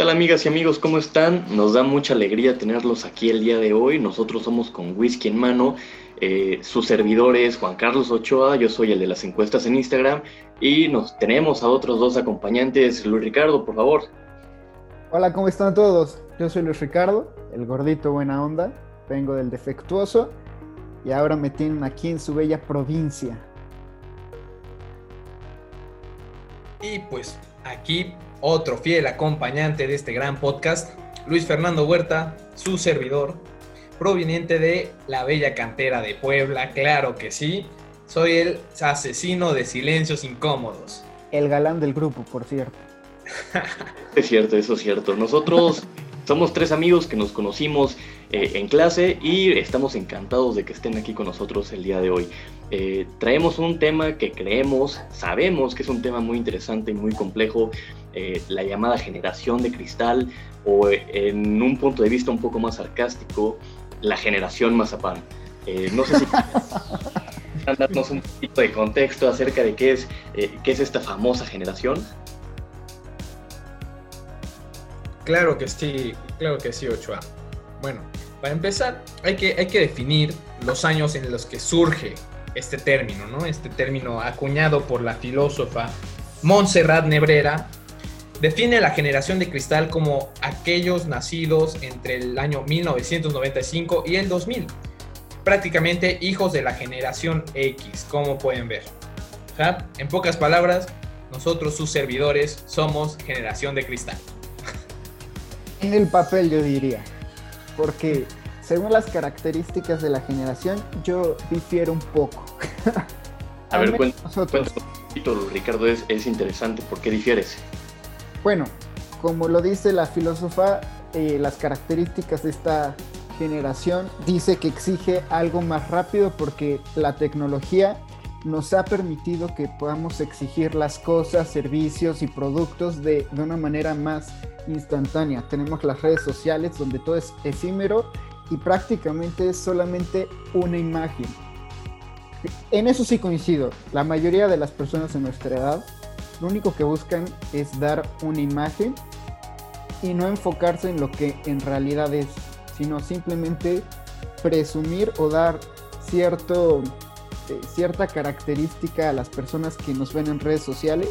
tal amigas y amigos? ¿Cómo están? Nos da mucha alegría tenerlos aquí el día de hoy. Nosotros somos con whisky en mano. Eh, sus servidores Juan Carlos Ochoa, yo soy el de las encuestas en Instagram y nos tenemos a otros dos acompañantes. Luis Ricardo, por favor. Hola, ¿cómo están todos? Yo soy Luis Ricardo, el gordito buena onda, vengo del defectuoso y ahora me tienen aquí en su bella provincia. Y pues aquí otro fiel acompañante de este gran podcast, Luis Fernando Huerta, su servidor, proveniente de la bella cantera de Puebla, claro que sí. Soy el asesino de silencios incómodos. El galán del grupo, por cierto. es cierto, eso es cierto. Nosotros somos tres amigos que nos conocimos eh, en clase y estamos encantados de que estén aquí con nosotros el día de hoy. Eh, traemos un tema que creemos, sabemos que es un tema muy interesante y muy complejo, eh, la llamada generación de cristal o en un punto de vista un poco más sarcástico, la generación mazapán. no sé si darnos un poquito de contexto acerca de qué es, qué es esta famosa generación. Claro que sí, claro que sí, Ochoa. Bueno, para empezar, hay que, hay que definir los años en los que surge este término, ¿no? Este término acuñado por la filósofa Montserrat Nebrera define la generación de cristal como aquellos nacidos entre el año 1995 y el 2000, prácticamente hijos de la generación X, como pueden ver. en pocas palabras, nosotros sus servidores somos generación de cristal. En el papel yo diría, porque según las características de la generación, yo difiero un poco. A ver, cuéntanos Ricardo, es, es, interesante, ¿por qué difieres? Bueno, como lo dice la filósofa, eh, las características de esta generación dice que exige algo más rápido porque la tecnología nos ha permitido que podamos exigir las cosas, servicios y productos de, de una manera más instantánea. Tenemos las redes sociales donde todo es efímero y prácticamente es solamente una imagen. En eso sí coincido. La mayoría de las personas en nuestra edad lo único que buscan es dar una imagen y no enfocarse en lo que en realidad es, sino simplemente presumir o dar cierto, eh, cierta característica a las personas que nos ven en redes sociales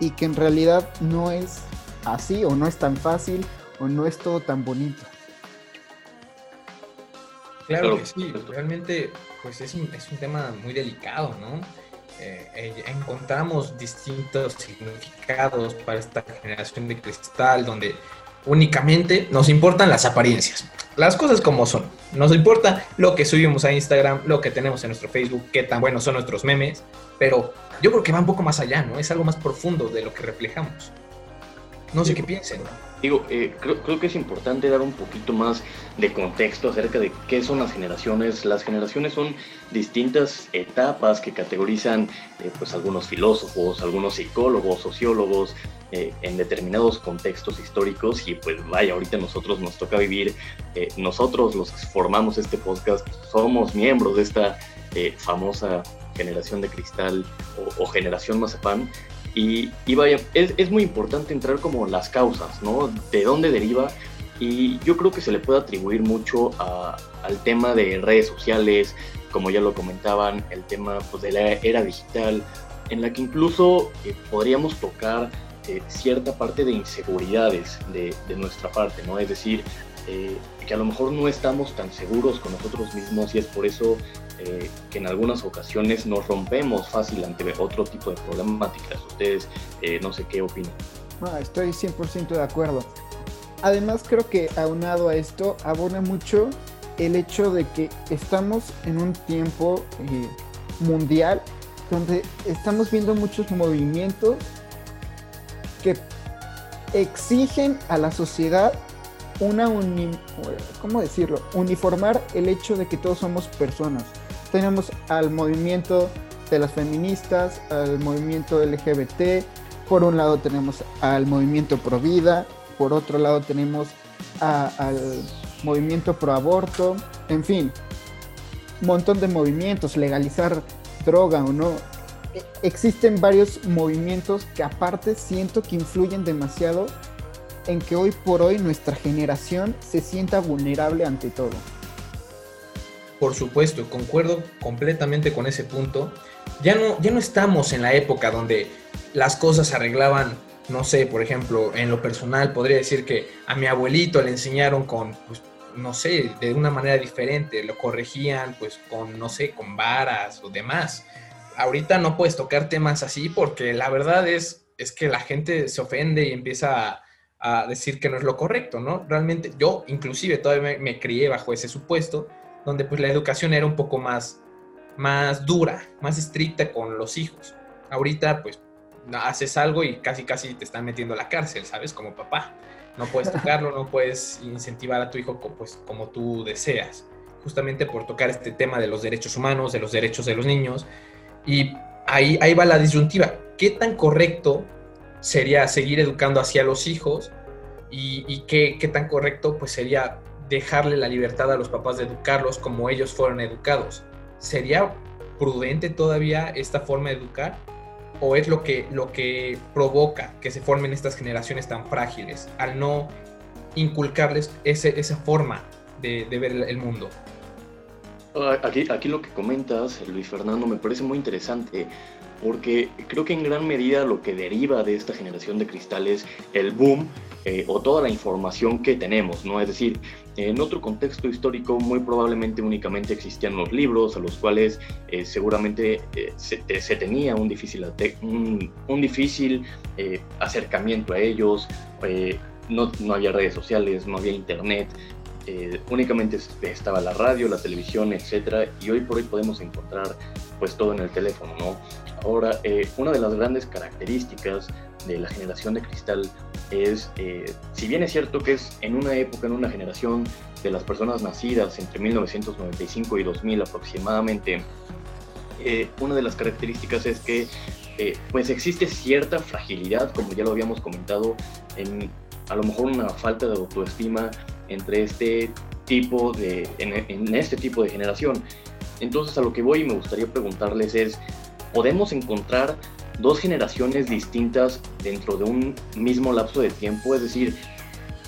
y que en realidad no es así o no es tan fácil o no es todo tan bonito. Claro que sí, realmente pues es un, es un tema muy delicado, ¿no? Eh, eh, encontramos distintos significados para esta generación de cristal donde únicamente nos importan las apariencias, las cosas como son. Nos importa lo que subimos a Instagram, lo que tenemos en nuestro Facebook, qué tan buenos son nuestros memes, pero yo creo que va un poco más allá, ¿no? Es algo más profundo de lo que reflejamos. No sé qué piensen. Digo, eh, creo, que es importante dar un poquito más de contexto acerca de qué son las generaciones. Las generaciones son distintas etapas que categorizan eh, pues algunos filósofos, algunos psicólogos, sociólogos eh, en determinados contextos históricos y pues vaya, ahorita nosotros nos toca vivir, nosotros los que formamos este podcast somos miembros de esta famosa generación de cristal o, o generación mazapán y, vaya, es, es, muy importante entrar como las causas, ¿no? De dónde deriva. Y yo creo que se le puede atribuir mucho al tema de redes sociales, como ya lo comentaban, el tema pues, de la era digital, en la que incluso eh, podríamos tocar eh, cierta parte de inseguridades de, de, nuestra parte, ¿no? Es decir, eh, que a lo mejor no estamos tan seguros con nosotros mismos y es por eso eh, que en algunas ocasiones nos rompemos fácil ante otro tipo de problemáticas. Ustedes eh, no sé qué opinan. estoy 100% de acuerdo. Además creo que aunado a esto abona mucho el hecho de que estamos en un tiempo eh, mundial donde estamos viendo muchos movimientos que exigen a la sociedad una ¿cómo decirlo? uniformar el hecho de que todos somos personas tenemos al movimiento de las feministas, al movimiento LGBT, por un lado tenemos al movimiento pro vida, por otro lado tenemos al movimiento pro aborto, en fin, un montón de movimientos, legalizar droga o no. E, existen varios movimientos que aparte siento que influyen demasiado en que hoy por hoy nuestra generación se sienta vulnerable ante todo. Por supuesto, concuerdo completamente con ese punto. Ya no, ya no estamos en la época donde las cosas se arreglaban, no sé, por ejemplo, en lo personal podría decir que a mi abuelito le enseñaron con, pues, no sé, de una manera diferente, lo corregían pues con, no sé, con varas o demás. Ahorita no puedes tocar temas así porque la verdad es, es que la gente se ofende y empieza a a decir que no es lo correcto, ¿no? Realmente yo inclusive todavía me, crié bajo ese supuesto, donde pues la educación era un poco más, más dura, más estricta con los hijos. Ahorita pues haces algo y casi casi te están metiendo a la cárcel, ¿sabes? Como papá. No puedes tocarlo, no puedes incentivar a tu hijo pues, como tú deseas, justamente por tocar este tema de los derechos humanos, de los derechos de los niños. Y ahí, ahí va la disyuntiva. ¿Qué tan correcto sería seguir educando hacia los hijos y, qué, tan correcto pues sería dejarle la libertad a los papás de educarlos como ellos fueron educados. ¿Sería prudente todavía esta forma de educar? ¿O es lo que, lo que provoca que se formen estas generaciones tan frágiles al no inculcarles ese, esa forma de, ver el mundo? Ah, aquí, aquí lo que comentas, Luis Fernando, me parece muy interesante porque creo que en gran medida lo que deriva de esta generación de cristales el boom eh, o toda la información que tenemos, ¿no? Es decir, en otro contexto histórico muy probablemente únicamente existían los libros a los cuales eh, seguramente eh, se, tenía un difícil, un, difícil acercamiento a ellos, no, no había redes sociales, no había internet, únicamente estaba la radio, la televisión, etcétera, y hoy por hoy podemos encontrar pues todo en el teléfono, ¿no? Ahora, eh, una de las grandes características de la generación de cristal es, eh, si bien es cierto que es en una época, en una generación de las personas nacidas entre 1995 y 2000 aproximadamente, eh, una de las características es que pues existe cierta fragilidad, como ya lo habíamos comentado, en a lo mejor una falta de autoestima entre este tipo de, en, este tipo de generación. Entonces a lo que voy y me gustaría preguntarles es, podemos encontrar dos generaciones distintas dentro de un mismo lapso de tiempo, es decir,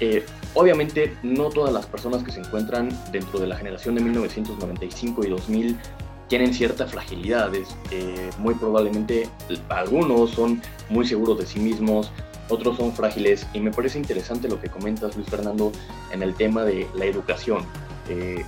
eh, obviamente no todas las personas que se encuentran dentro de la generación de 1995 y 2000 tienen cierta fragilidad, eh, muy probablemente algunos son muy seguros de sí mismos, otros son frágiles y me parece interesante lo que comentas Luis Fernando en el tema de la educación. Eh,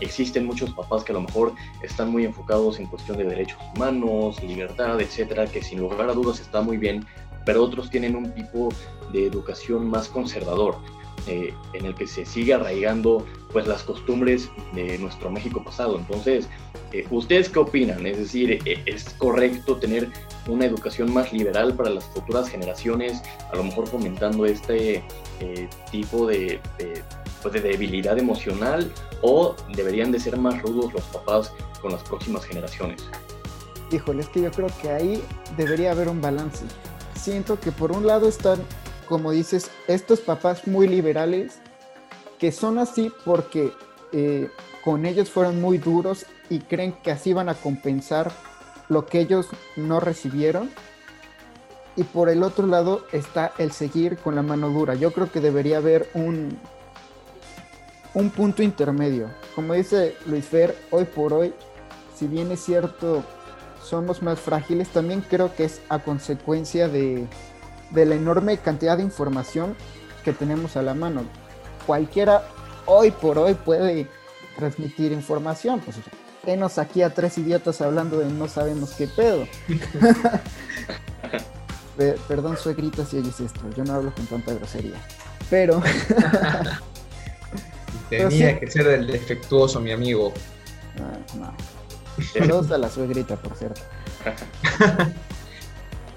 existen muchos papás que a lo mejor están muy enfocados en cuestión de derechos humanos, libertad, etcétera, que sin lugar a dudas está muy bien, pero otros tienen un tipo de educación más conservador, eh, en el que se sigue arraigando pues las costumbres de nuestro México pasado. Entonces, eh, ¿ustedes qué opinan? Es decir, eh, ¿es correcto tener una educación más liberal para las futuras generaciones, a lo mejor fomentando este tipo de pues, de debilidad emocional o deberían de ser más rudos los papás con las próximas generaciones? Híjole, es que yo creo que ahí debería haber un balance. Siento que por un lado están, como dices, estos papás muy liberales, que son así porque eh, con ellos fueron muy duros y creen que así van a compensar lo que ellos no recibieron. Y por el otro lado está el seguir con la mano dura. Yo creo que debería haber un, un punto intermedio. Como dice Luis Fer, hoy por hoy, si bien es cierto, somos más frágiles, también creo que es a consecuencia de, la enorme cantidad de información que tenemos a la mano. Cualquiera hoy por hoy puede transmitir información. Pues tenos aquí a tres idiotas hablando de no sabemos qué pedo. Perdón, suegrita, si oyes esto. Yo no hablo con tanta grosería. Pero Tenía que ser el defectuoso, mi amigo. No, no. a la suegrita, por cierto.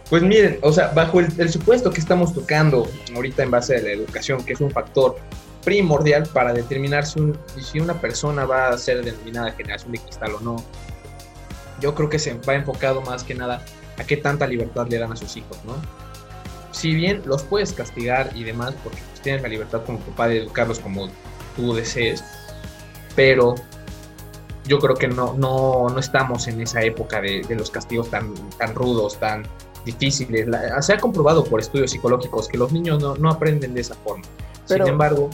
pues miren, o sea, bajo el, supuesto que estamos tocando ahorita en base a la educación, que es un factor primordial para determinar si, una persona va a ser denominada generación de cristal o no, yo creo que se va enfocado más que nada a qué tanta libertad le dan a sus hijos, ¿no? Si bien los puedes castigar y demás, porque pues, tienes la libertad como papá de educarlos como tú desees, pero yo creo que no, no, no estamos en esa época de, los castigos tan, tan rudos, tan, difíciles. se ha comprobado por estudios psicológicos que los niños no, aprenden de esa forma. Sin embargo,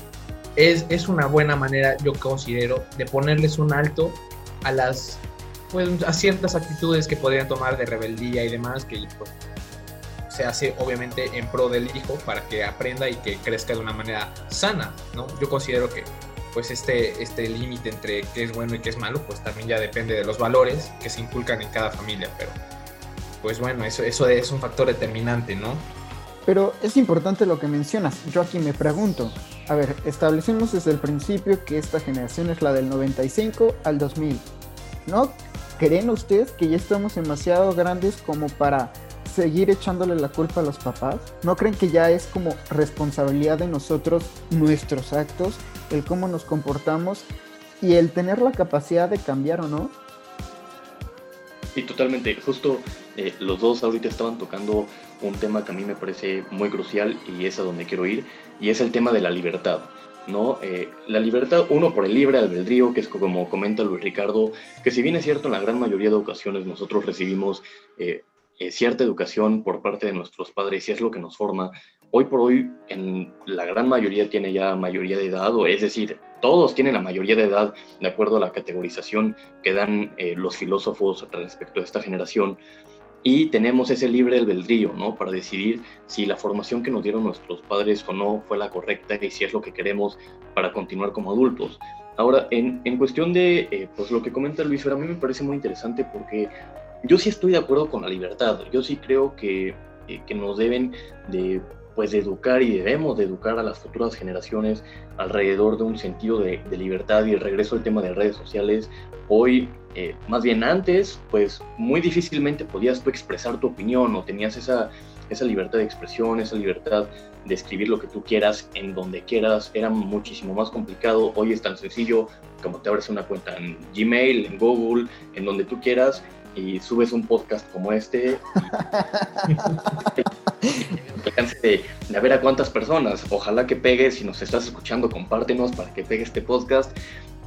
es, es, una buena manera, yo considero, de ponerles un alto a las pues, a ciertas actitudes que podrían tomar de rebeldía y demás, que pues, se hace obviamente en pro del hijo para que aprenda y que crezca de una manera sana, ¿no? Yo considero que pues este, este límite entre qué es bueno y qué es malo, pues también ya depende de los valores que se inculcan en cada familia, pero pues bueno, eso, eso es un factor determinante, ¿no? Pero es importante lo que mencionas. Yo aquí me pregunto, a ver, establecemos desde el principio que esta generación es la del 95 al 2000. ¿No creen ustedes que ya estamos demasiado grandes como para seguir echándole la culpa a los papás? ¿No creen que ya es como responsabilidad de nosotros nuestros actos, el cómo nos comportamos y el tener la capacidad de cambiar o no? Sí, totalmente. Justo eh, los dos ahorita estaban tocando un tema que a mí me parece muy crucial y es a donde quiero ir, y es el tema de la libertad. ¿no? Eh, la libertad, uno por el libre albedrío, que es como comenta Luis Ricardo, que si bien es cierto, en la gran mayoría de ocasiones nosotros recibimos eh, cierta educación por parte de nuestros padres y es lo que nos forma, hoy por hoy en la gran mayoría tiene ya mayoría de edad, o es decir, todos tienen la mayoría de edad de acuerdo a la categorización que dan los filósofos respecto a esta generación y tenemos ese libre albedrío, ¿no? Para decidir si la formación que nos dieron nuestros padres o no fue la correcta y si es lo que queremos para continuar como adultos. Ahora, en, en cuestión de eh, pues lo que comenta Luis, a mí me parece muy interesante porque yo sí estoy de acuerdo con la libertad. Yo sí creo que, eh, que nos deben de pues educar y debemos de educar a las futuras generaciones alrededor de un sentido de, de libertad y el regreso al tema de redes sociales. Hoy eh, más bien antes, pues muy difícilmente podías tú expresar tu opinión o tenías esa, esa libertad de expresión, esa libertad de escribir lo que tú quieras en donde quieras, era muchísimo más complicado. Hoy es tan sencillo como te abres una cuenta en Gmail, en Google, en donde tú quieras y subes un podcast como este. de, de ver a cuántas personas. Ojalá que pegues, si nos estás escuchando, compártenos para que pegue este podcast.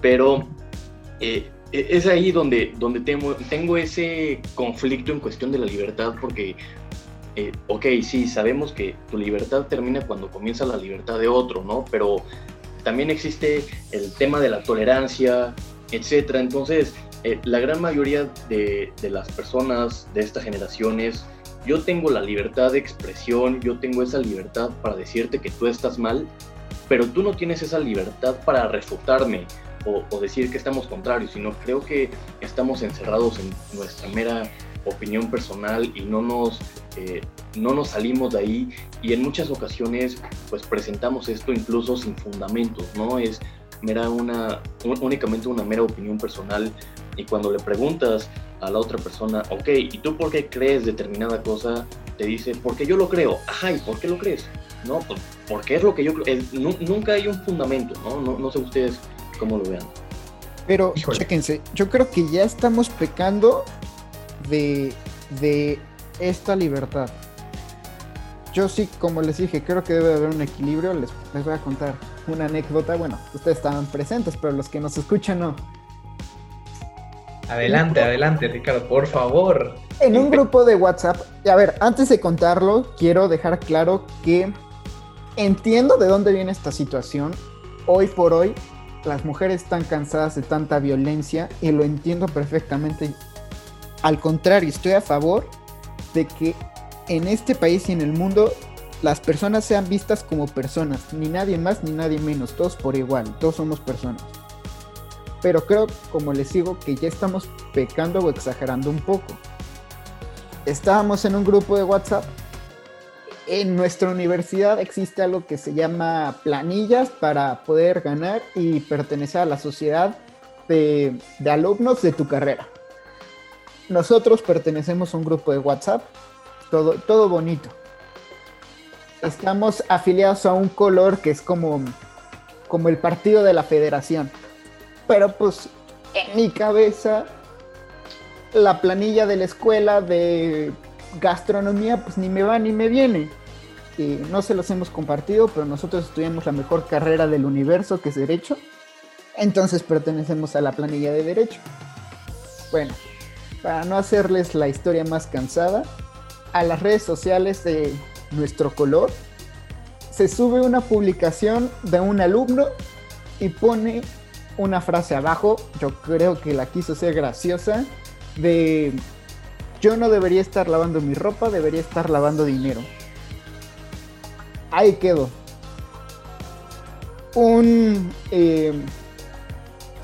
Pero eh, es ahí donde, donde tengo, ese conflicto en cuestión de la libertad, porque, eh, ok, sí, sabemos que tu libertad termina cuando comienza la libertad de otro, ¿no? Pero también existe el tema de la tolerancia, etcétera. Entonces, eh, la gran mayoría de, de, las personas de esta generación es, yo tengo la libertad de expresión, yo tengo esa libertad para decirte que tú estás mal, pero tú no tienes esa libertad para refutarme o, decir que estamos contrarios, sino creo que estamos encerrados en nuestra mera opinión personal y no nos, eh, no nos salimos de ahí y en muchas ocasiones pues presentamos esto incluso sin fundamentos, ¿no? Es mera una, únicamente una mera opinión personal y cuando le preguntas a la otra persona, ok, ¿y tú por qué crees determinada cosa? Te dice, porque yo lo creo. Ajá, ¿y por qué lo crees? No, pues porque es lo que yo creo. nunca hay un fundamento, ¿no? ¿no? No sé ustedes cómo lo vean. Pero, chéquense, yo creo que ya estamos pecando de, de esta libertad. Yo sí, como les dije, creo que debe haber un equilibrio. Les, les voy a contar una anécdota. Bueno, ustedes estaban presentes, pero los que nos escuchan no. Adelante, adelante, Ricardo, por favor. En un grupo de WhatsApp, a ver, antes de contarlo, quiero dejar claro que entiendo de dónde viene esta situación. Hoy por hoy, las mujeres están cansadas de tanta violencia y lo entiendo perfectamente. Al contrario, estoy a favor de que en este país y en el mundo las personas sean vistas como personas, ni nadie más ni nadie menos, todos por igual, todos somos personas. Pero creo, como les digo, que ya estamos pecando o exagerando un poco. Estábamos en un grupo de WhatsApp en nuestra universidad existe algo que se llama planillas para poder ganar y pertenecer a la sociedad de, alumnos de tu carrera. Nosotros pertenecemos a un grupo de WhatsApp, todo, todo bonito. Estamos afiliados a un color que es como, como el partido de la federación. Pero pues en mi cabeza la planilla de la escuela de gastronomía pues ni me va ni me viene. Y no se los hemos compartido, pero nosotros estudiamos la mejor carrera del universo, que es Derecho. Entonces pertenecemos a la planilla de Derecho. Bueno, para no hacerles la historia más cansada, a las redes sociales de nuestro color, se sube una publicación de un alumno y pone una frase abajo, yo creo que la quiso ser graciosa, de yo no debería estar lavando mi ropa, debería estar lavando dinero. Ahí quedó. Un eh,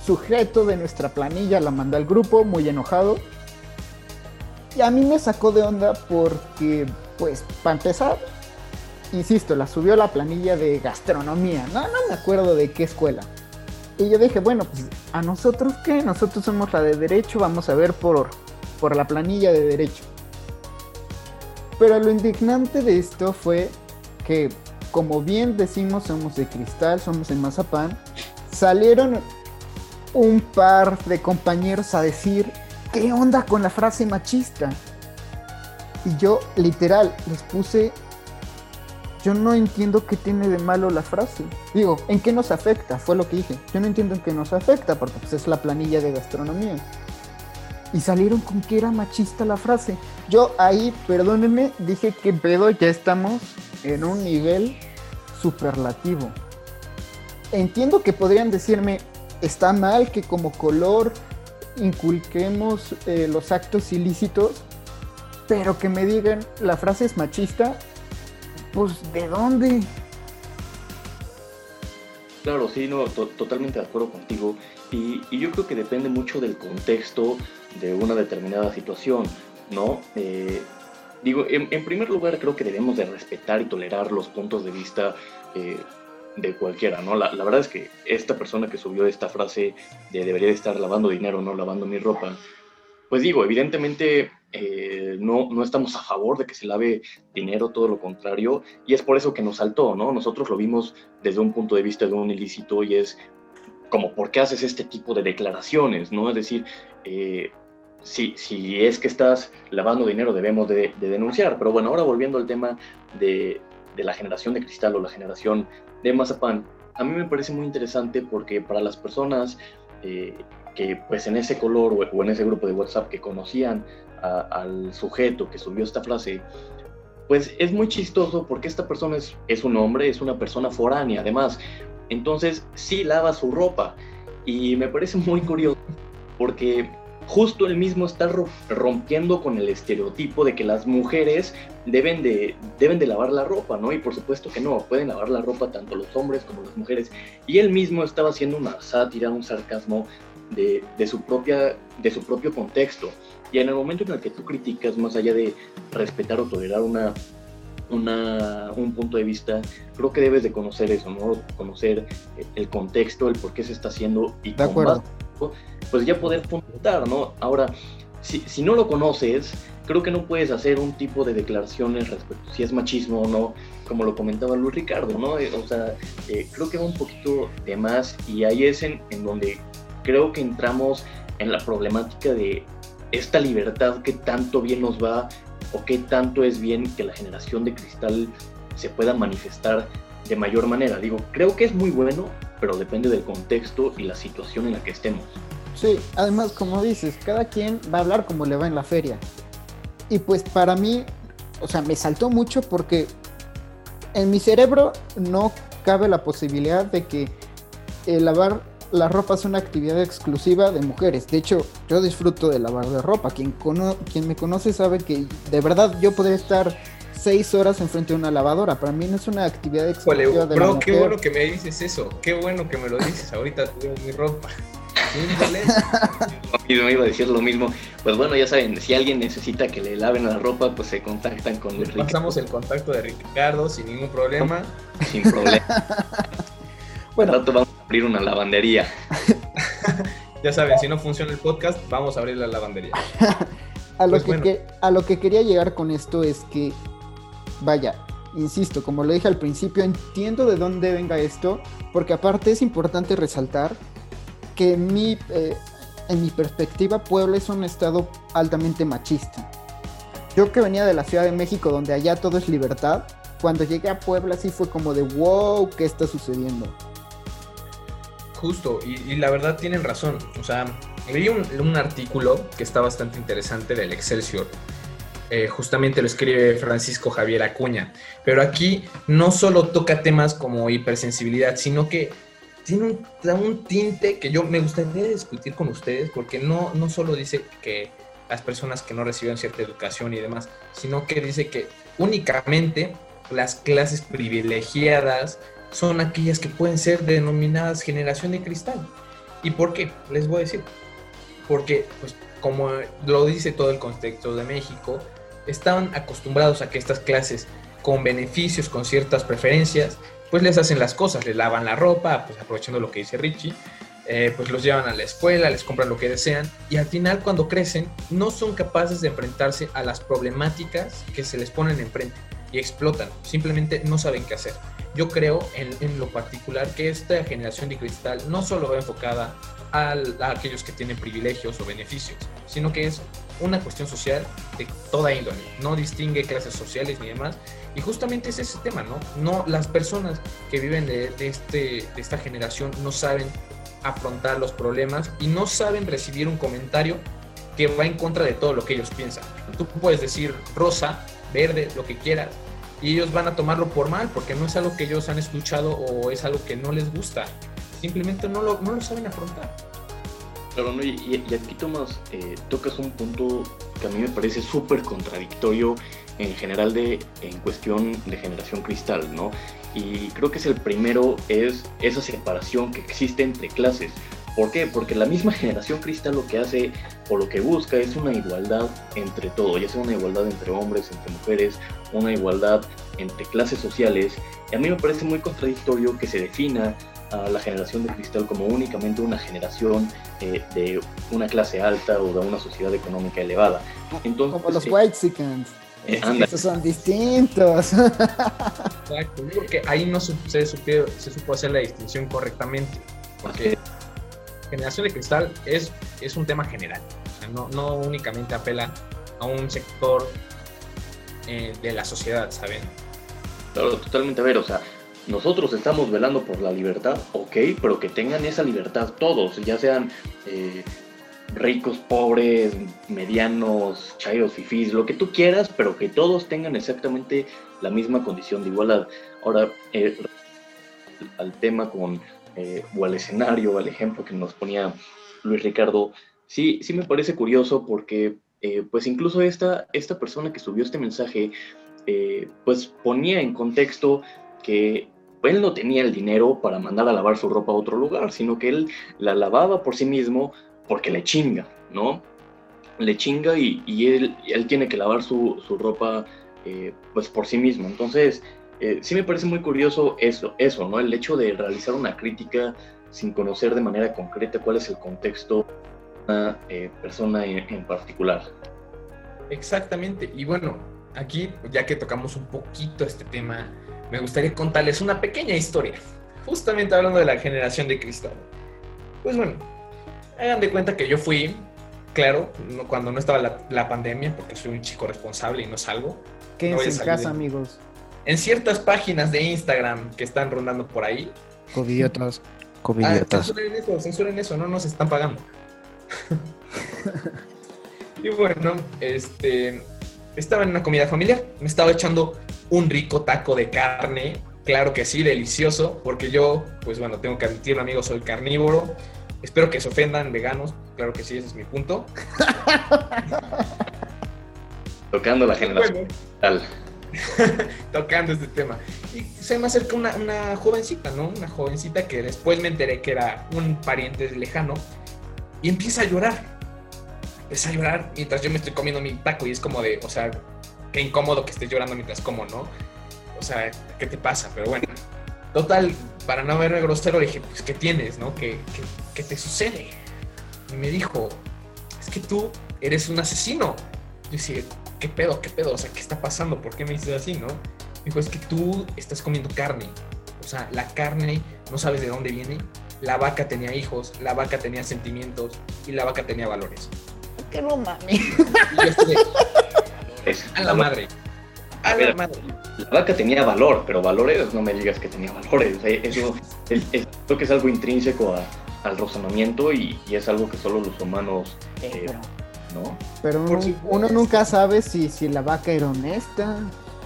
sujeto de nuestra planilla la mandó al grupo muy enojado. Y a mí me sacó de onda porque, pues, para empezar, insisto, la subió a la planilla de gastronomía. No, no me acuerdo de qué escuela. Y yo dije, bueno, pues a nosotros qué, nosotros somos la de derecho, vamos a ver por, por la planilla de derecho. Pero lo indignante de esto fue que, como bien decimos, somos de cristal, somos de mazapán, salieron un par de compañeros a decir, ¿qué onda con la frase machista? Y yo literal les puse yo no entiendo qué tiene de malo la frase. Digo, ¿en qué nos afecta? Fue lo que dije. Yo no entiendo en qué nos afecta, porque pues, es la planilla de gastronomía. Y salieron con que era machista la frase. Yo ahí, perdónenme, dije que pedo, ya estamos en un nivel superlativo. Entiendo que podrían decirme, está mal que como color inculquemos eh, los actos ilícitos, pero que me digan la frase es machista, pues, ¿de dónde? Claro, sí, no, totalmente de acuerdo contigo. Y, yo creo que depende mucho del contexto de una determinada situación, ¿no? Eh, digo, en, primer lugar creo que debemos de respetar y tolerar los puntos de vista eh, de cualquiera, ¿no? La, la, verdad es que esta persona que subió esta frase de debería de estar lavando dinero, no lavando mi ropa, pues digo, evidentemente eh, no, no estamos a favor de que se lave dinero, todo lo contrario, y es por eso que nos saltó, ¿no? Nosotros lo vimos desde un punto de vista de un ilícito y es como, ¿por qué haces este tipo de declaraciones, ¿no? Es decir, eh, si, si, es que estás lavando dinero debemos de, denunciar, pero bueno, ahora volviendo al tema de, de la generación de cristal o la generación de mazapán, a mí me parece muy interesante porque para las personas eh, que pues en ese color o, en ese grupo de WhatsApp que conocían al sujeto que subió esta frase, pues es muy chistoso porque esta persona es, es un hombre, es una persona foránea además, entonces sí lava su ropa. Y me parece muy curioso porque justo él mismo está rompiendo con el estereotipo de que las mujeres deben de, deben de lavar la ropa, ¿no? Y por supuesto que no, pueden lavar la ropa tanto los hombres como las mujeres. Y él mismo estaba haciendo una sátira, un sarcasmo de, de, su propia, de su propio contexto. Y en el momento en el que tú criticas, más allá de respetar o tolerar una, una, un punto de vista, creo que debes de conocer eso, ¿no? Conocer el contexto, el por qué se está haciendo y de acuerdo. Pues ya poder puntar, ¿no? Ahora, si, si, no lo conoces, creo que no puedes hacer un tipo de declaraciones respecto si es machismo o no, como lo comentaba Luis Ricardo, ¿no? Eh, o sea, eh, creo que va un poquito de más y ahí es en, en donde creo que entramos en la problemática de esta libertad que tanto bien nos va o qué tanto es bien que la generación de cristal se pueda manifestar de mayor manera. Digo, creo que es muy bueno, pero depende del contexto y la situación en la que estemos. Sí, además, como dices, cada quien va a hablar como le va en la feria. Y pues para mí, o sea, me saltó mucho porque en mi cerebro no cabe la posibilidad de que lavar la ropa es una actividad exclusiva de mujeres. De hecho, yo disfruto de lavar de ropa. Quien, quien me conoce sabe que de verdad yo podría estar seis horas enfrente de una lavadora. Para mí no es una actividad exclusiva de bro, qué bueno que me dices eso. Qué bueno que me lo dices. Ahorita tengo mi ropa. me iba a decir lo mismo. Pues bueno, ya saben, si alguien necesita que le laven la ropa, pues se contactan con Ricardo. Pasamos el contacto de Ricardo sin ningún problema. Sin problema. bueno, vamos abrir una lavandería. ya saben, si no funciona el podcast, vamos a abrir la lavandería. a, lo pues que, a lo que quería llegar con esto es que, vaya, insisto, como lo dije al principio, entiendo de dónde venga esto, porque aparte es importante resaltar que en mi, eh, en mi perspectiva Puebla es un estado altamente machista. Yo que venía de la Ciudad de México, donde allá todo es libertad, cuando llegué a Puebla sí fue como de wow, ¿qué está sucediendo? Justo, y, la verdad tienen razón. O sea, leí un, artículo que está bastante interesante del Excelsior, eh, justamente lo escribe Francisco Javier Acuña. Pero aquí no solo toca temas como hipersensibilidad, sino que tiene un, un, tinte que yo me gustaría discutir con ustedes, porque no, no solo dice que las personas que no reciben cierta educación y demás, sino que dice que únicamente las clases privilegiadas son aquellas que pueden ser denominadas generación de cristal. ¿Y por qué? Les voy a decir. Porque, pues, como lo dice todo el contexto de México, estaban acostumbrados a que estas clases con beneficios, con ciertas preferencias, pues les hacen las cosas, les lavan la ropa, pues aprovechando lo que dice Richie, eh, pues los llevan a la escuela, les compran lo que desean y al final cuando crecen no son capaces de enfrentarse a las problemáticas que se les ponen enfrente y explotan, simplemente no saben qué hacer. Yo creo en, en lo particular que esta generación de cristal no solo va enfocada a, a aquellos que tienen privilegios o beneficios, sino que es una cuestión social de toda índole, no distingue clases sociales ni demás. Y justamente es ese tema, ¿no? no las personas que viven de, de, este, de esta generación no saben afrontar los problemas y no saben recibir un comentario que va en contra de todo lo que ellos piensan. Tú puedes decir rosa, verde, lo que quieras, y ellos van a tomarlo por mal porque no es algo que ellos han escuchado o es algo que no les gusta. Simplemente no lo, no lo saben afrontar. Claro, ¿no? y, y, aquí Tomás, eh, tocas un punto que a mí me parece súper contradictorio en general de, en cuestión de generación cristal, ¿no? Y creo que es el primero, es esa separación que existe entre clases. ¿Por qué? Porque la misma generación cristal lo que hace o lo que busca es una igualdad entre todo, ya sea una igualdad entre hombres, entre mujeres, una igualdad entre clases sociales. Y a mí me parece muy contradictorio que se defina a la generación de cristal como únicamente una generación eh, de una clase alta o de una sociedad económica elevada. Entonces, como los eh, white eh, Estos son distintos. Exacto, porque ahí no se, se, supo, se supo hacer la distinción correctamente. Porque generación de cristal es, es un tema general. No, no únicamente apela a un sector eh, de la sociedad, ¿saben? Claro, totalmente. A ver, o sea, nosotros estamos velando por la libertad, ok, pero que tengan esa libertad todos, ya sean eh, ricos, pobres, medianos, chayos, fifís, lo que tú quieras, pero que todos tengan exactamente la misma condición de igualdad. Ahora, eh, al tema con, eh, o al escenario, al ejemplo que nos ponía Luis Ricardo, sí, sí me parece curioso porque, eh, pues incluso esta, esta persona que subió este mensaje, pues ponía en contexto que él no tenía el dinero para mandar a lavar su ropa a otro lugar, sino que él la lavaba por sí mismo porque le chinga, ¿no? Le chinga y, y él, él, tiene que lavar su, su ropa eh, pues por sí mismo. Entonces, eh, sí me parece muy curioso eso, eso, ¿no? El hecho de realizar una crítica sin conocer de manera concreta cuál es el contexto de una eh, persona en, en particular. Exactamente. Y bueno, aquí, ya que tocamos un poquito este tema, me gustaría contarles una pequeña historia, justamente hablando de la generación de cristal. Pues bueno, hagan de cuenta que yo fui, claro, cuando no estaba la, la pandemia, porque soy un chico responsable y no salgo. Quédense no en casa, de... amigos. En ciertas páginas de Instagram que están rondando por ahí. Covidiotas. Covidiotas. Ah, censuren eso, censuren eso, no nos están pagando. y bueno, este, estaba en una comida familiar, me estaba echando un rico taco de carne, claro que sí, delicioso, porque yo, pues bueno, tengo que admitirlo, amigos, soy carnívoro. Espero que se ofendan veganos, claro que sí, ese es mi punto. Tocando la generación. Bueno, tocando este tema. Y se me acerca una, una, jovencita, ¿no? Una jovencita que después me enteré que era un pariente lejano y empieza a llorar. Empieza a llorar mientras yo me estoy comiendo mi taco y es como de, o sea, qué incómodo que estés llorando mientras como, ¿no? O sea, ¿qué te pasa? Pero bueno, total, para no verme grosero, dije, pues, ¿qué tienes, no? ¿Qué, qué, qué te sucede? Y me dijo, es que tú eres un asesino. Yo decía, ¿qué pedo, qué pedo? O sea, ¿qué está pasando? ¿Por qué me dices así, no? Me dijo, es que tú estás comiendo carne. O sea, la carne no sabes de dónde viene. La vaca tenía hijos, la vaca tenía sentimientos y la vaca tenía valores. ¿Qué no mames? A la madre. A, ver, la madre. La vaca tenía valor, pero valores, no me digas que tenía valores. Eso es, es, creo que es algo intrínseco a, al razonamiento y, y, es algo que solo los humanos. Eh, ¿no? Pero uno, nunca sabe si, si la vaca era honesta.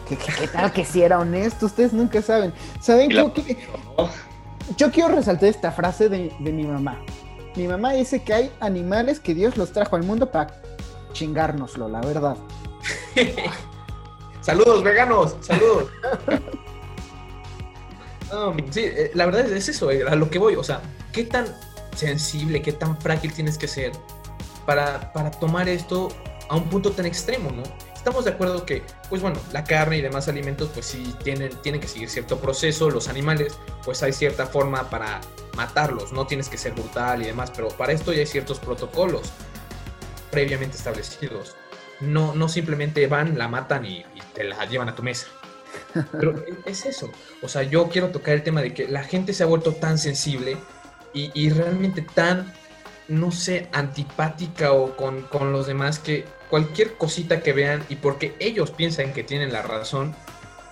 ¿Qué, tal que si era honesto? Ustedes nunca saben. ¿Saben qué? Yo quiero resaltar esta frase de, de mi mamá. Mi mamá dice que hay animales que Dios los trajo al mundo para chingárnoslo, la verdad. saludos, veganos, saludos. sí, eh, la verdad es eso, eh, a lo que voy. O sea, ¿qué tan sensible, qué tan frágil tienes que ser para, para tomar esto a un punto tan extremo, ¿no? Estamos de acuerdo que, pues bueno, la carne y demás alimentos, pues sí tienen, tienen que seguir cierto proceso. Los animales, pues hay cierta forma para matarlos, no tienes que ser brutal y demás, pero para esto ya hay ciertos protocolos previamente establecidos. No, no simplemente van, la matan y, te la llevan a tu mesa. Pero es eso. O sea, yo quiero tocar el tema de que la gente se ha vuelto tan sensible y, realmente tan, no sé, antipática o con, con, los demás que cualquier cosita que vean y porque ellos piensan que tienen la razón,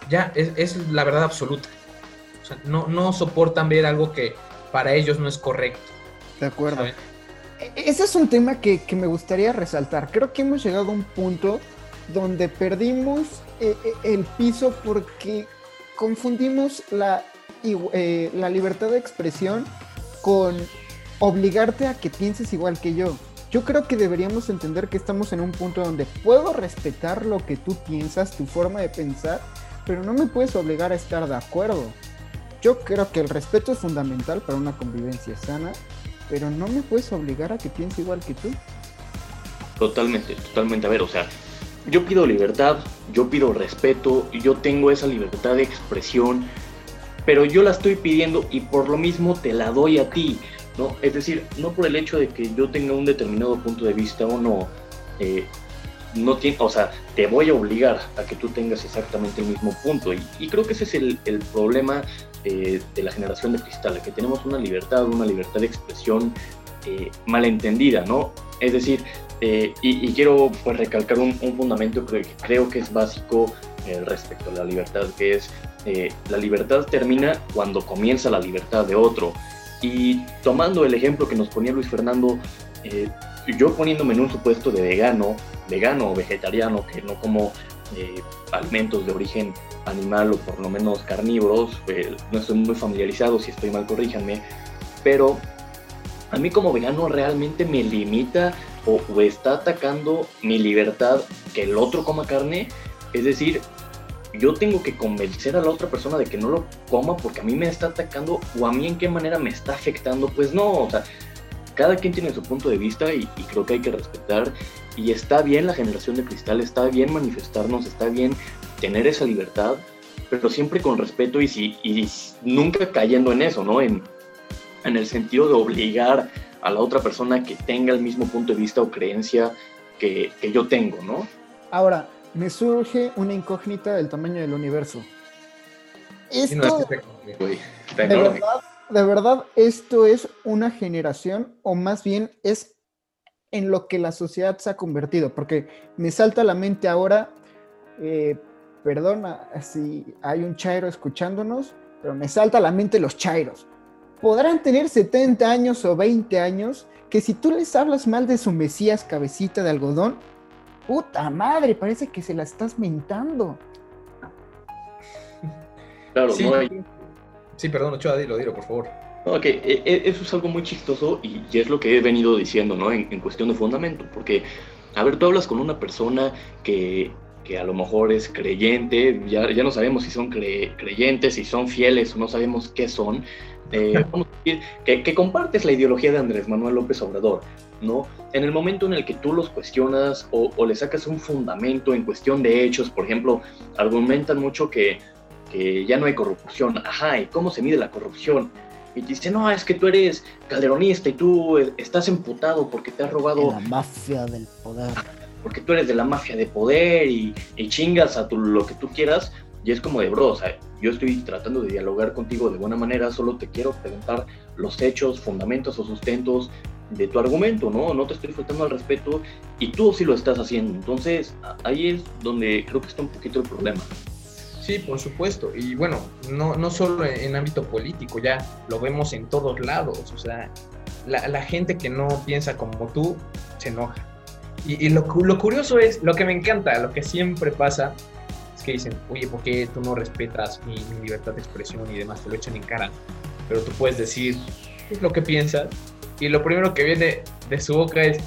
ya es, es la verdad absoluta. O sea, no, no soportan ver algo que para ellos no es correcto. De acuerdo. E, ese es un tema que, que, me gustaría resaltar. Creo que hemos llegado a un punto donde perdimos eh, eh, el piso porque confundimos la, eh, la libertad de expresión con obligarte a que pienses igual que yo. Yo creo que deberíamos entender que estamos en un punto donde puedo respetar lo que tú piensas, tu forma de pensar, pero no me puedes obligar a estar de acuerdo. Yo creo que el respeto es fundamental para una convivencia sana, pero no me puedes obligar a que piense igual que tú. Totalmente, totalmente. A ver, o sea, yo pido libertad, yo pido respeto, yo tengo esa libertad de expresión, pero yo la estoy pidiendo y por lo mismo te la doy a ti, ¿no? Es decir, no por el hecho de que yo tenga un determinado punto de vista o no, eh, no tiene, o sea, te voy a obligar a que tú tengas exactamente el mismo punto. Y, creo que ese es el, problema eh, de la generación de cristal, que tenemos una libertad, una libertad de expresión eh, malentendida, ¿no? Es decir, y, quiero pues, recalcar un, fundamento que creo que es básico respecto a la libertad, que es la libertad termina cuando comienza la libertad de otro. Y tomando el ejemplo que nos ponía Luis Fernando, eh, yo poniéndome en un supuesto de vegano, vegano o vegetariano, que no como eh, alimentos de origen animal o por lo menos carnívoros, no estoy muy familiarizado, si estoy mal corríjanme, pero a mí como vegano realmente me limita o está atacando mi libertad que el otro coma carne, es decir, yo tengo que convencer a la otra persona de que no lo coma porque a mí me está atacando o a mí en qué manera me está afectando, pues no, o sea, cada quien tiene su punto de vista y, creo que hay que respetar y está bien la generación de cristal, está bien manifestarnos, está bien tener esa libertad, pero siempre con respeto y, si, y nunca cayendo en eso, ¿no? En, en el sentido de obligar a la otra persona que tenga el mismo punto de vista o creencia que, que yo tengo, ¿no? Ahora, me surge una incógnita del tamaño del universo. Esto, de, verdad, esto es una generación o más bien es en lo que la sociedad se ha convertido, porque me salta a la mente ahora, eh, perdona si hay un chairo escuchándonos, pero me salta a la mente los chairos. Podrán tener 70 años o 20 años, que si tú les hablas mal de su mesías cabecita de algodón, puta madre, parece que se la estás mentando. Claro, sí, no hay... Sí, perdón, Ochoa, dilo, dilo, por favor. Ok, e, e, eso es algo muy chistoso y, es lo que he venido diciendo, ¿no? En, cuestión de fundamento, porque, a ver, tú hablas con una persona que, que a lo mejor es creyente, ya, ya no sabemos si son creyentes, si son fieles, no sabemos qué son, eh, vamos a decir, que, que, compartes la ideología de Andrés Manuel López Obrador, ¿no? En el momento en el que tú los cuestionas o, le sacas un fundamento en cuestión de hechos, por ejemplo, argumentan mucho que, ya no hay corrupción. Ajá, ¿y cómo se mide la corrupción? Y te dice, no, es que tú eres calderonista y tú estás emputado porque te has robado... La mafia del poder. Porque tú eres de la mafia de poder y, chingas a tu, lo que tú quieras. Y es como de, bro, o sea, yo estoy tratando de dialogar contigo de buena manera, solo te quiero preguntar los hechos, fundamentos o sustentos de tu argumento, ¿no? No te estoy faltando al respeto y tú sí lo estás haciendo. Entonces, ahí es donde creo que está un poquito el problema. Sí, por supuesto. Y bueno, no, no solo en, ámbito político, ya lo vemos en todos lados. O sea, la, la, gente que no piensa como tú se enoja. Y, lo, curioso es, lo que me encanta, lo que siempre pasa, es que dicen, oye, ¿por qué tú no respetas mi, libertad de expresión y demás? Te lo echan en cara. Pero tú puedes decir lo que piensas y lo primero que viene de su boca es,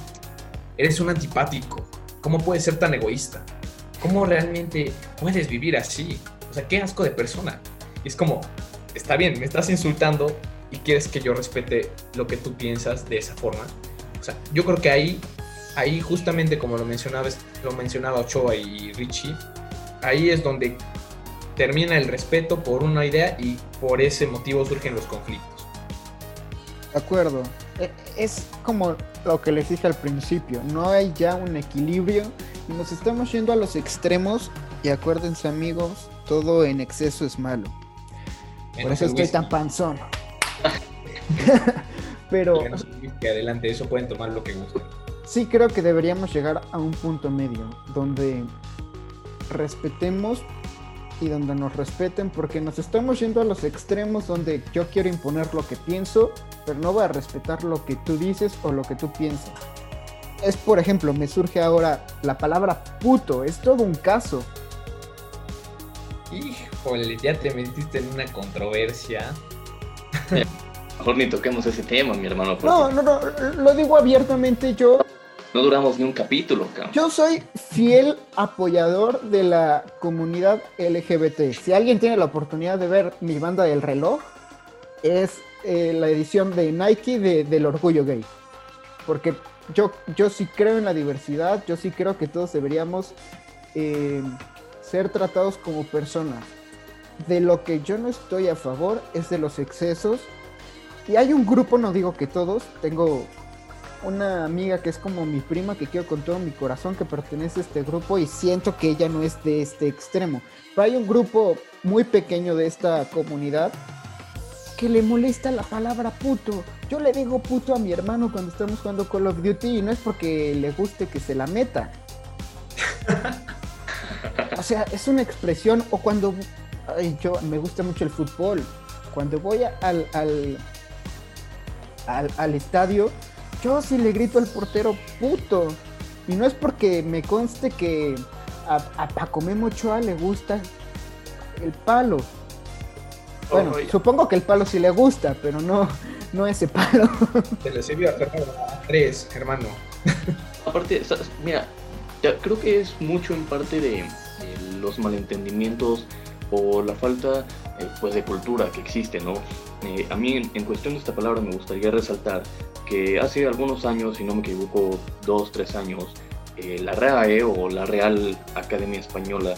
eres un antipático. ¿Cómo puedes ser tan egoísta? ¿Cómo realmente puedes vivir así? O sea, qué asco de persona. Y es como, está bien, me estás insultando y quieres que yo respete lo que tú piensas de esa forma. O sea, yo creo que ahí, ahí justamente como lo mencionaba, lo mencionaba Ochoa y Richie, ahí es donde termina el respeto por una idea y por ese motivo surgen los conflictos. De acuerdo. E, es como lo que les dije al principio, no hay ya un equilibrio y nos estamos yendo a los extremos y acuérdense amigos, todo en exceso es malo. Por eso estoy tan panzón. Pero. Que adelante, eso pueden tomar lo que gusten. Sí, creo que deberíamos llegar a un punto medio donde respetemos y donde nos respeten, porque nos estamos yendo a los extremos donde yo quiero imponer lo que pienso, pero no voy a respetar lo que tú dices o lo que tú piensas. Es, por ejemplo, me surge ahora la palabra puto, es todo un caso. Híjole, ya te metiste en una controversia. Mejor ni toquemos ese tema, mi hermano. No, no, no, lo digo abiertamente yo. No duramos ni un capítulo, cabrón. Yo soy fiel apoyador de la comunidad LGBT. Si alguien tiene la oportunidad de ver mi banda del reloj, es eh, la edición de Nike del orgullo gay. Porque yo, yo sí creo en la diversidad, yo sí creo que todos deberíamos eh, ser tratados como personas. De lo que yo no estoy a favor es de los excesos. Y hay un grupo, no digo que todos, tengo una amiga que es como mi prima que quiero con todo mi corazón que pertenece a este grupo y siento que ella no es de este extremo. Pero hay un grupo muy pequeño de esta comunidad que le molesta la palabra puto. Yo le digo puto a mi hermano cuando estamos jugando Call of Duty y no es porque le guste que se la meta. O sea, es una expresión. O cuando. Ay, yo me gusta mucho el fútbol. Cuando voy al, al, al, estadio, yo sí le grito al portero puto. Y no es porque me conste que a, a Paco Memo le gusta el palo. Bueno, supongo que el palo sí le gusta, pero no, no ese palo. Se le sirvió a Fernando tres, hermano. Aparte, mira, creo que es mucho en parte de, los malentendimientos o la falta eh, pues de cultura que existe, ¿no? Eh, a mí en, cuestión de esta palabra me gustaría resaltar que hace algunos años, si no me equivoco, dos, tres años, eh, la RAE o la Real Academia Española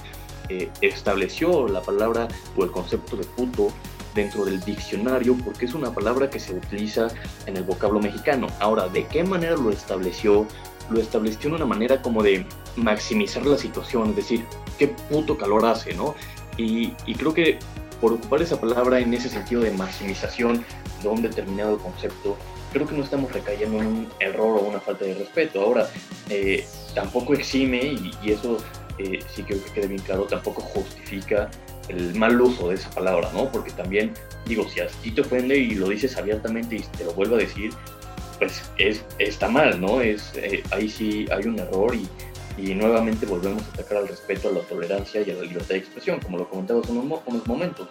estableció la palabra o el concepto de puto dentro del diccionario porque es una palabra que se utiliza en el vocablo mexicano. Ahora, ¿de qué manera lo estableció? Lo estableció de una manera como de maximizar la situación, es decir, qué puto calor hace, ¿no? Y, creo que por ocupar esa palabra en ese sentido de maximización de un determinado concepto, creo que no estamos recayendo en un error o una falta de respeto. Ahora, eh, tampoco exime, y, eso eh, sí creo que quede bien claro, tampoco justifica el mal uso de esa palabra, ¿no? Porque también, digo, si a ti te ofende y lo dices abiertamente y te lo vuelvo a decir, pues es, está mal, ¿no? Es, eh, ahí sí hay un error y y nuevamente volvemos a atacar al respeto, a la tolerancia y a la libertad de expresión, como lo comentabas en unos momentos.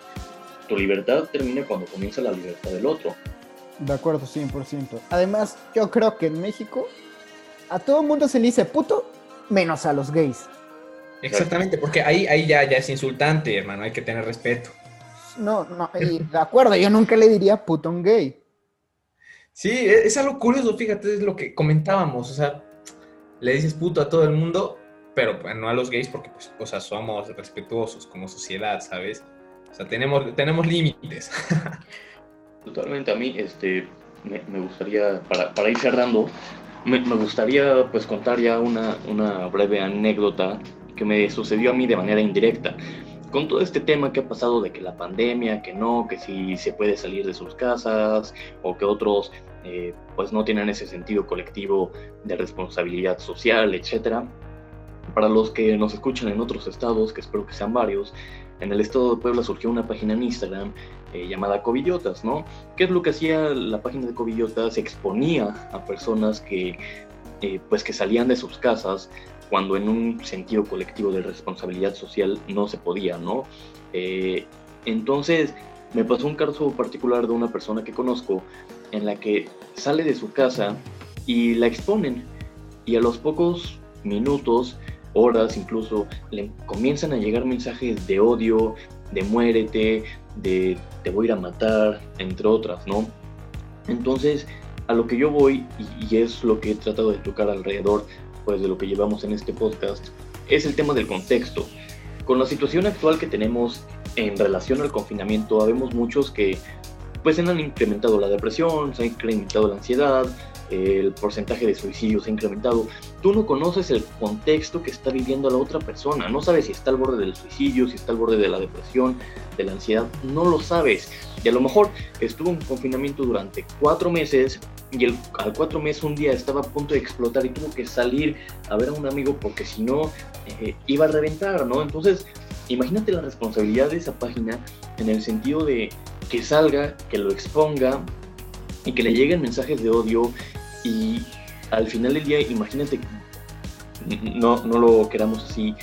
Tu libertad termina cuando comienza la libertad del otro. De acuerdo, 100%. Además, yo creo que en México a todo el mundo se le dice puto, menos a los gays. Exactamente, porque ahí, ahí ya, ya es insultante, hermano, hay que tener respeto. No, no, de acuerdo, yo nunca le diría puto a un gay. Sí, es, es algo curioso, fíjate, es lo que comentábamos, o sea, le dices puto a todo el mundo, pero no a los gays porque, pues, o sea, somos respetuosos como sociedad, ¿sabes? O sea, tenemos, tenemos límites. Totalmente, a mí, este, me, gustaría, para, para, ir cerrando, me, me, gustaría, pues, contar ya una, una breve anécdota que me sucedió a mí de manera indirecta con todo este tema que ha pasado de que la pandemia, que no, que si se puede salir de sus casas o que otros eh, pues no tienen ese sentido colectivo de responsabilidad social, etc. Para los que nos escuchan en otros estados, que espero que sean varios, en el estado de Puebla surgió una página en Instagram eh, llamada Covillotas, ¿no? ¿Qué es lo que hacía la página de Covillotas? Exponía a personas que eh, pues que salían de sus casas cuando en un sentido colectivo de responsabilidad social no se podía, ¿no? Eh, entonces, me pasó un caso particular de una persona que conozco en la que sale de su casa y la exponen y a los pocos minutos, horas incluso, le comienzan a llegar mensajes de odio, de muérete, de te voy a ir a matar, entre otras, ¿no? Entonces, a lo que yo voy, y, es lo que he tratado de tocar alrededor pues, de lo que llevamos en este podcast, es el tema del contexto. Con la situación actual que tenemos en relación al confinamiento, vemos muchos que pues han incrementado la depresión, se ha incrementado la ansiedad, el porcentaje de suicidios ha incrementado. Tú no conoces el contexto que está viviendo la otra persona, no sabes si está al borde del suicidio, si está al borde de la depresión, de la ansiedad, no lo sabes. Y a lo mejor estuvo en confinamiento durante cuatro meses y el, al cuatro meses un día estaba a punto de explotar y tuvo que salir a ver a un amigo porque si no eh, iba a reventar, ¿no? Entonces, imagínate la responsabilidad de esa página en el sentido de que salga, que lo exponga y que le lleguen mensajes de odio y al final del día, imagínate, no, no lo queramos así,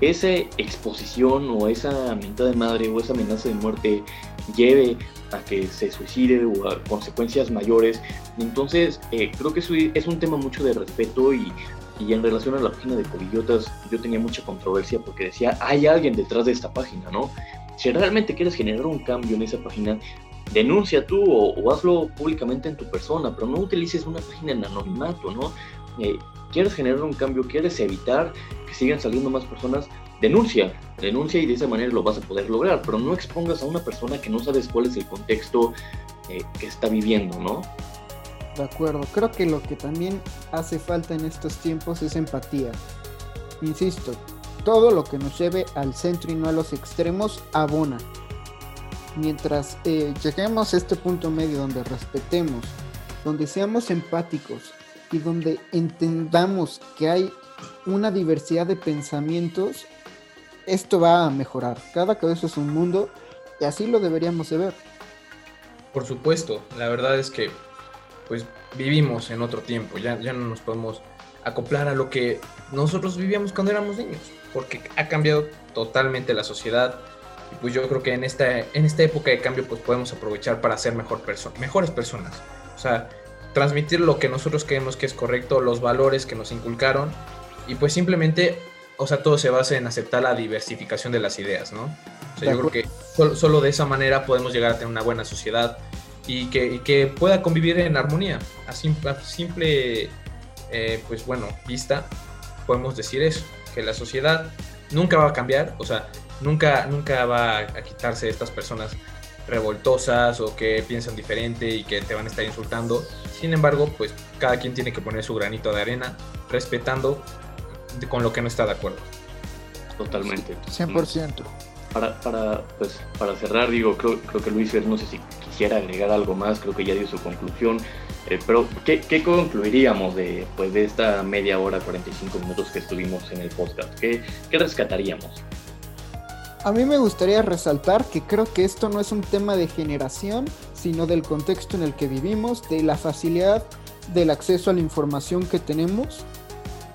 esa exposición o esa mentada de madre o esa amenaza de muerte lleve a que se suicide o a consecuencias mayores. Entonces, eh, creo que es un tema mucho de respeto y, y en relación a la página de Covillotas, yo tenía mucha controversia porque decía, hay alguien detrás de esta página, ¿no? Si realmente quieres generar un cambio en esa página, denuncia tú o, hazlo públicamente en tu persona, pero no utilices una página en anonimato, ¿no? Eh, quieres generar un cambio, quieres evitar que sigan saliendo más personas, denuncia, denuncia y de esa manera lo vas a poder lograr, pero no expongas a una persona que no sabes cuál es el contexto eh, que está viviendo, ¿no? De acuerdo, creo que lo que también hace falta en estos tiempos es empatía. Insisto, todo lo que nos lleve al centro y no a los extremos abona mientras eh, lleguemos a este punto medio donde respetemos, donde seamos empáticos y donde entendamos que hay una diversidad de pensamientos, esto va a mejorar. Cada cabeza es un mundo y así lo deberíamos de ver. Por supuesto, la verdad es que pues vivimos en otro tiempo, ya, ya no nos podemos acoplar a lo que nosotros vivíamos cuando éramos niños, porque ha cambiado totalmente la sociedad, y pues yo creo que en esta, en esta época de cambio pues podemos aprovechar para ser mejor mejores personas. O sea, transmitir lo que nosotros creemos que es correcto, los valores que nos inculcaron y pues simplemente, o sea, todo se basa en aceptar la diversificación de las ideas, ¿no? O sea, yo creo que solo, de esa manera podemos llegar a tener una buena sociedad y que, que pueda convivir en armonía. A simple, simple eh, pues bueno, vista, podemos decir eso, que la sociedad nunca va a cambiar, o sea, nunca, nunca va a quitarse estas personas revoltosas o que piensan diferente y que te van a estar insultando. Sin embargo, pues cada quien tiene que poner su granito de arena respetando con lo que no está de acuerdo. Totalmente. 100%. Para, para, pues, para cerrar, digo, creo, creo que Luis no sé si quisiera agregar algo más, creo que ya dio su conclusión, eh, pero ¿qué, ¿qué, concluiríamos de, pues, de esta media hora, 45 minutos que estuvimos en el podcast? ¿Qué, qué rescataríamos? A mí me gustaría resaltar que creo que esto no es un tema de generación, sino del contexto en el que vivimos, de la facilidad del acceso a la información que tenemos.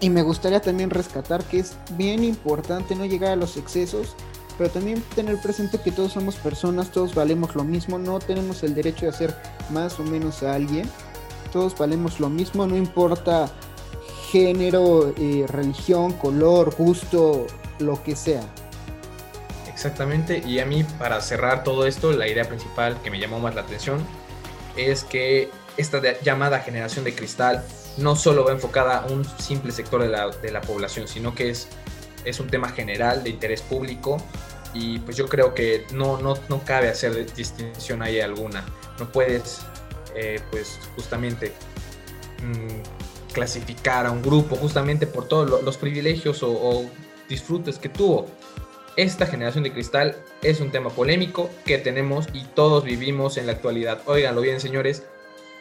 Y me gustaría también rescatar que es bien importante no llegar a los excesos, pero también tener presente que todos somos personas, todos valemos lo mismo, no tenemos el derecho de hacer más o menos a alguien, todos valemos lo mismo, no importa género, eh, religión, color, gusto, lo que sea. Exactamente, y a mí para cerrar todo esto, la idea principal que me llamó más la atención es que esta llamada generación de cristal no solo va enfocada a un simple sector de la, de la población, sino que es, es un tema general de interés público y pues yo creo que no, no, no cabe hacer distinción ahí alguna. No puedes eh, pues justamente mm, clasificar a un grupo justamente por todos los privilegios o, o disfrutes que tuvo esta generación de cristal es un tema polémico que tenemos y todos vivimos en la actualidad. Óiganlo bien, señores,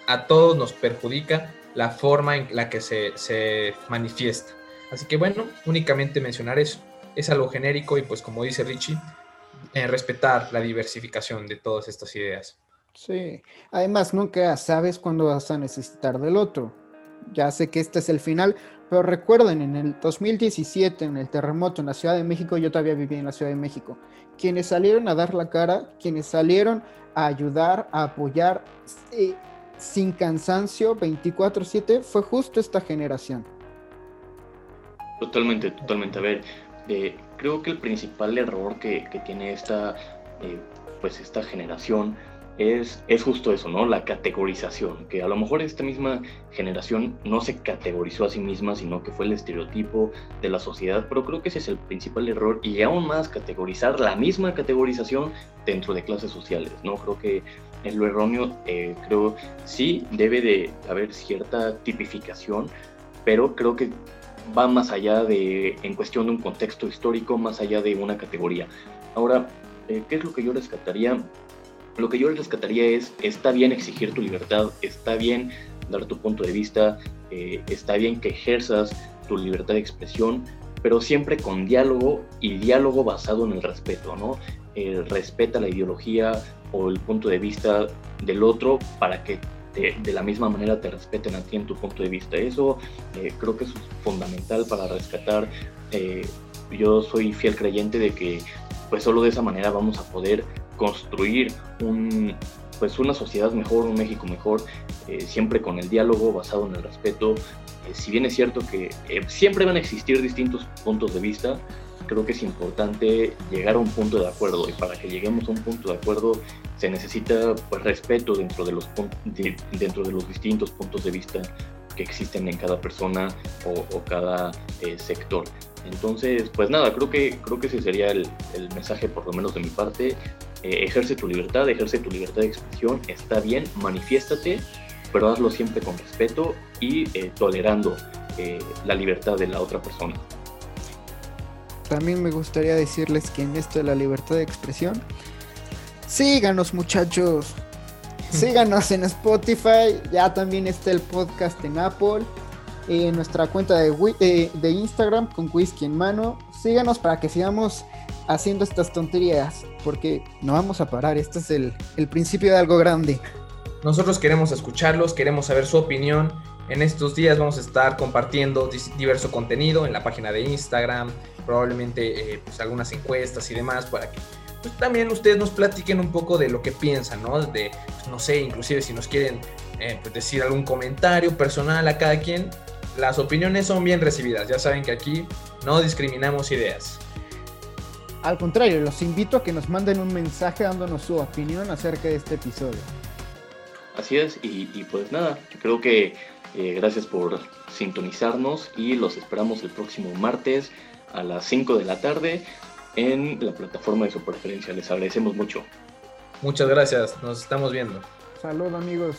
a todos nos perjudica la forma en la que se, manifiesta. Así que bueno, únicamente mencionar eso. Es algo genérico y pues como dice Richie, eh, respetar la diversificación de todas estas ideas. Sí, además nunca sabes cuándo vas a necesitar del otro. Ya sé que este es el final, pero recuerden, en el 2017, en el terremoto en la Ciudad de México, yo todavía vivía en la Ciudad de México, quienes salieron a dar la cara, quienes salieron a ayudar, a apoyar sin cansancio 24/7, fue justo esta generación. Totalmente, totalmente. A ver, eh, creo que el principal error que, tiene esta, eh, pues esta generación es, es justo eso, ¿no? La categorización, que a lo mejor esta misma generación no se categorizó a sí misma, sino que fue el estereotipo de la sociedad, pero creo que ese es el principal error y aún más categorizar la misma categorización dentro de clases sociales, ¿no? Creo que es lo erróneo, eh, creo sí debe de haber cierta tipificación, pero creo que va más allá de, en cuestión de un contexto histórico, más allá de una categoría. Ahora, eh, ¿qué es lo que yo rescataría? Lo que yo rescataría es, está bien exigir tu libertad, está bien dar tu punto de vista, eh, está bien que ejerzas tu libertad de expresión, pero siempre con diálogo y diálogo basado en el respeto, ¿no? Eh, respeta la ideología o el punto de vista del otro para que de la misma manera te respeten a ti en tu punto de vista. Eso eh, creo que es fundamental para rescatar. Yo soy fiel creyente de que pues solo de esa manera vamos a poder construir un, pues una sociedad mejor, un México mejor, eh, siempre con el diálogo basado en el respeto. si bien es cierto que siempre van a existir distintos puntos de vista, creo que es importante llegar a un punto de acuerdo y para que lleguemos a un punto de acuerdo se necesita pues, respeto dentro de, los, dentro de los distintos puntos de vista que existen en cada persona o, cada eh, sector. Entonces, pues nada, creo que, creo que ese sería el, mensaje, por lo menos de mi parte. Eh, ejerce tu libertad, ejerce tu libertad de expresión, está bien, manifiéstate, pero hazlo siempre con respeto y eh, tolerando la libertad de la otra persona. También me gustaría decirles que en esto de la libertad de expresión, síganos muchachos, síganos en Spotify, ya también está el podcast en Apple, en nuestra cuenta de, eh, de Instagram con whisky en mano, síganos para que sigamos haciendo estas tonterías, porque no vamos a parar, este es el, el principio de algo grande. Nosotros queremos escucharlos, queremos saber su opinión. En estos días vamos a estar compartiendo diverso contenido en la página de Instagram, probablemente eh, pues algunas encuestas y demás para que pues, también ustedes nos platiquen un poco de lo que piensan, ¿no? De, pues, no sé, inclusive si nos quieren eh, pues, decir algún comentario personal a cada quien, las opiniones son bien recibidas. Ya saben que aquí no discriminamos ideas. Al contrario, los invito a que nos manden un mensaje dándonos su opinión acerca de este episodio. Así es, y, pues nada, creo que eh, gracias por sintonizarnos y los esperamos el próximo martes a las 5 de la tarde en la plataforma de su preferencia. Les agradecemos mucho. Muchas gracias, nos estamos viendo. Salud amigos.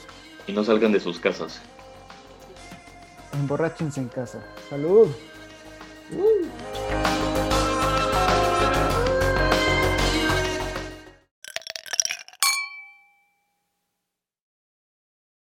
Y no salgan de sus casas. Emborráchense en casa. Salud. Woo.